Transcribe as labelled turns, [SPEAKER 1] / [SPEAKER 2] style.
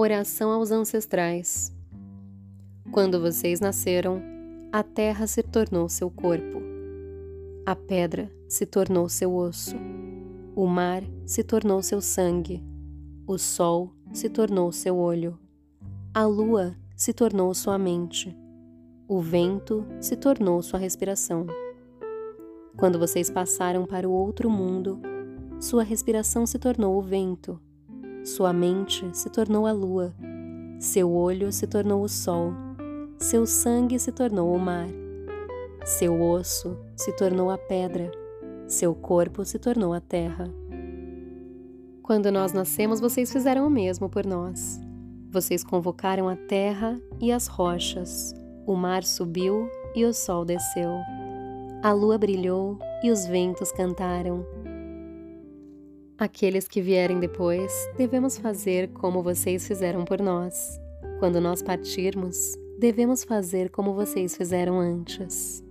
[SPEAKER 1] Oração aos ancestrais. Quando vocês nasceram, a terra se tornou seu corpo, a pedra se tornou seu osso, o mar se tornou seu sangue, o sol se tornou seu olho, a lua se tornou sua mente, o vento se tornou sua respiração. Quando vocês passaram para o outro mundo, sua respiração se tornou o vento, sua mente se tornou a lua, seu olho se tornou o sol, seu sangue se tornou o mar, seu osso se tornou a pedra, seu corpo se tornou a terra. Quando nós nascemos, vocês fizeram o mesmo por nós. Vocês convocaram a terra e as rochas, o mar subiu e o sol desceu. A lua brilhou e os ventos cantaram. Aqueles que vierem depois, devemos fazer como vocês fizeram por nós. Quando nós partirmos, devemos fazer como vocês fizeram antes.